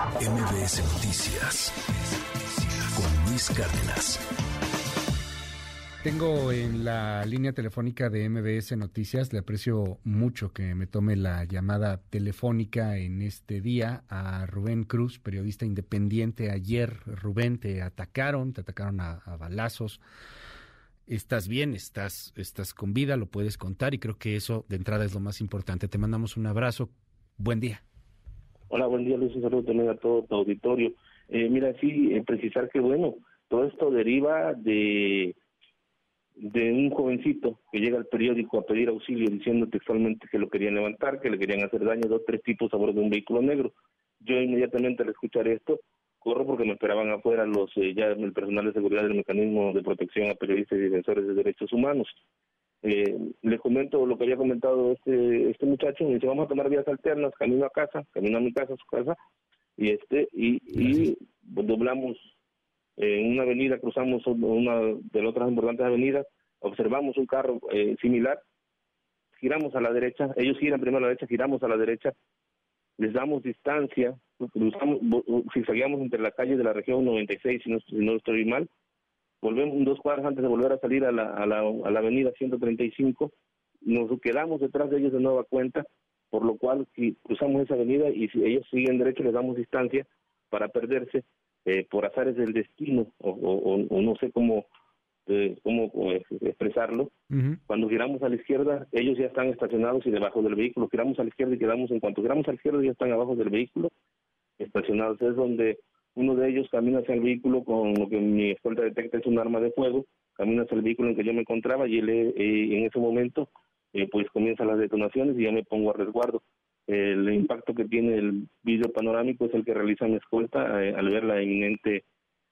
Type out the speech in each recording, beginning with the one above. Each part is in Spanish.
MBS Noticias con Luis Cárdenas. Tengo en la línea telefónica de MBS Noticias, le aprecio mucho que me tome la llamada telefónica en este día a Rubén Cruz, periodista independiente. Ayer, Rubén, te atacaron, te atacaron a, balazos estás bien, estás, estás con vida, lo puedes contar y creo que eso de entrada es lo más importante. Te mandamos un abrazo. Buen día. Hola, buen día, Luis. Un saludo también a todo tu auditorio. Eh, mira, sí, eh, precisar que, bueno, todo esto deriva de, de un jovencito que llega al periódico a pedir auxilio diciendo textualmente que lo querían levantar, que le querían hacer daño, dos, tres tipos a bordo de un vehículo negro. Yo inmediatamente al escuchar esto, corro porque me esperaban afuera los eh, ya el personal de seguridad del mecanismo de protección a periodistas y defensores de derechos humanos. Eh, les comento lo que había comentado este este muchacho, me dice vamos a tomar vías alternas, camino a casa, camino a mi casa, a su casa, y este y, y doblamos en una avenida, cruzamos una de las otras importantes avenidas, observamos un carro eh, similar, giramos a la derecha, ellos giran primero a la derecha, giramos a la derecha, les damos distancia, cruzamos, si salíamos entre la calle de la región 96, si no, si no estoy mal, volvemos dos cuadras antes de volver a salir a la, a la, a la avenida 135, nos quedamos detrás de ellos de nueva cuenta, por lo cual si cruzamos esa avenida y si ellos siguen derecho les damos distancia para perderse eh, por azares del destino o, o, o no sé cómo eh, cómo expresarlo. Cuando giramos a la izquierda, ellos ya están estacionados y debajo del vehículo. Giramos a la izquierda y quedamos, en cuanto giramos a la izquierda, ya están abajo del vehículo, estacionados. Es donde uno de ellos camina hacia el vehículo con lo que mi escolta detecta es un arma de fuego, camina hacia el vehículo en que yo me encontraba y él eh, en ese momento eh, pues comienzan las detonaciones y ya me pongo a resguardo. El impacto que tiene el video panorámico es el que realiza mi escolta eh, al ver la inminente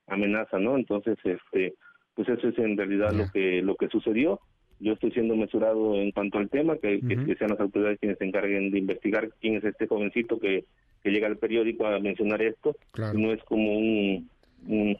amenaza, ¿no? Entonces, este, pues eso es en realidad lo que lo que sucedió. Yo estoy siendo mesurado en cuanto al tema, que, que, sean las autoridades quienes se encarguen de investigar quién es este jovencito que, que llega al periódico a mencionar esto. No es como un, un,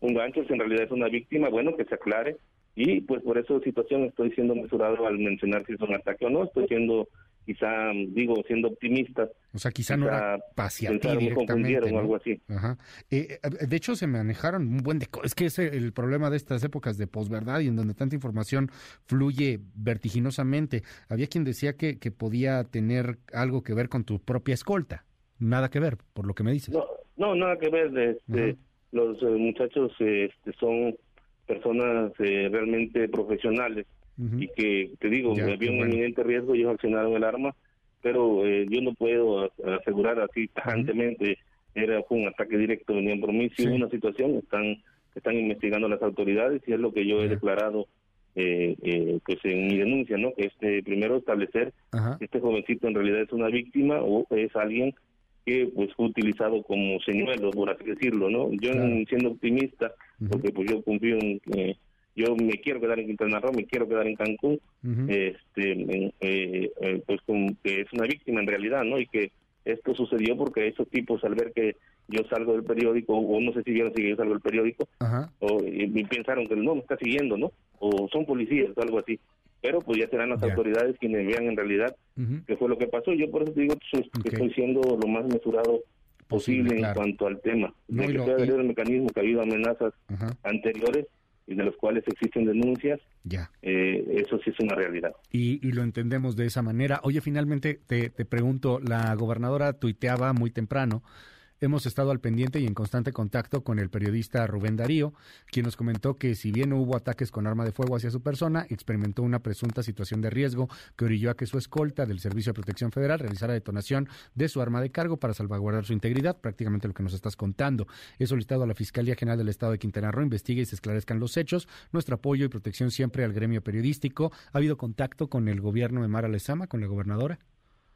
un gancho, en realidad es una víctima, bueno, que se aclare. Y pues por esa situación estoy siendo mesurado al mencionar si es un ataque o no, estoy siendo quizá, digo, siendo optimista. O sea, quizá, no era hacia ti directamente, o algo así. Ajá. Eh, eh, de hecho, se manejaron un buen de... Es que es el problema de estas épocas de posverdad y en donde tanta información fluye vertiginosamente. Había quien decía que, que podía tener algo que ver con tu propia escolta. Nada que ver, por lo que me dices. No, no nada que ver. Este, los eh, muchachos este, son personas realmente profesionales y que, te digo, había un inminente riesgo, ellos accionaron el arma, pero eh, yo no puedo asegurar así tajantemente, era fue un ataque directo, venían por mí, hubo una situación, están están investigando las autoridades y es lo que yo he declarado eh, eh, pues en mi denuncia, ¿no? Que este primero establecer que este jovencito en realidad es una víctima o es alguien que pues fue utilizado como señuelo, por así decirlo, ¿no? Yo siendo optimista, porque pues yo confío en eh, yo me quiero quedar en Quintana Roo, me quiero quedar en Cancún, este, eh, eh, pues como que es una víctima en realidad, ¿no? Y que esto sucedió porque esos tipos al ver que yo salgo del periódico, o no sé si vieron si yo salgo del periódico, o y, pensaron que no, me está siguiendo, ¿no? O son policías o algo así. Pero pues ya serán las autoridades quienes vean en realidad qué fue lo que pasó. Yo por eso digo que estoy siendo lo más mesurado posible, en cuanto al tema. de que puede haber el mecanismo que ha habido amenazas anteriores, y de los cuales existen denuncias, ya. Eh, eso sí es una realidad. Y, y, lo entendemos de esa manera. Oye, finalmente te, te pregunto, la gobernadora tuiteaba muy temprano Hemos estado al pendiente y en constante contacto con el periodista Rubén Darío, quien nos comentó que si bien no hubo ataques con arma de fuego hacia su persona, experimentó una presunta situación de riesgo que orilló a que su escolta del Servicio de Protección Federal realizara detonación de su arma de cargo para salvaguardar su integridad, prácticamente lo que nos estás contando. He solicitado a la Fiscalía General del Estado de Quintana Roo investigue y se esclarezcan los hechos. Nuestro apoyo y protección siempre al gremio periodístico. ¿Ha habido contacto con el gobierno de Mara Lezama, con la gobernadora?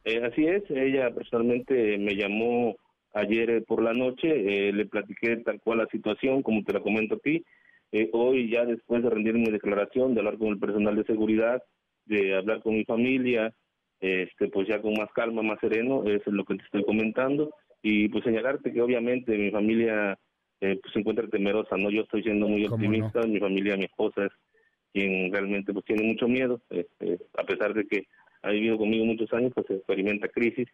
Eh, así es, ella personalmente me llamó ayer eh, por la noche, eh, le platiqué tal cual la situación, como te la comento a ti. Eh, hoy ya después de rendir mi declaración, de hablar con el personal de seguridad, de hablar con mi familia, este pues ya con más calma, más sereno, eso es lo que te estoy comentando. Y pues señalarte que obviamente mi familia pues se encuentra temerosa, ¿no? Yo estoy siendo muy optimista, mi familia, mi esposa es quien realmente pues tiene mucho miedo, este, a pesar de que ha vivido conmigo muchos años, pues experimenta crisis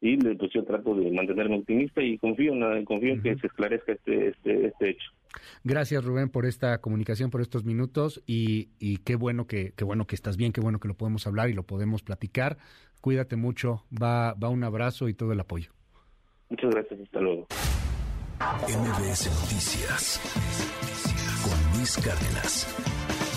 y pues yo trato de mantenerme optimista y confío en, confío en que se esclarezca este, este, este hecho. Gracias Rubén por esta comunicación, por estos minutos y, y qué bueno que qué bueno que estás bien, qué bueno que lo podemos hablar y lo podemos platicar. Cuídate mucho, va va un abrazo y todo el apoyo. Muchas gracias, hasta luego. MBS Noticias con Luis Cárdenas.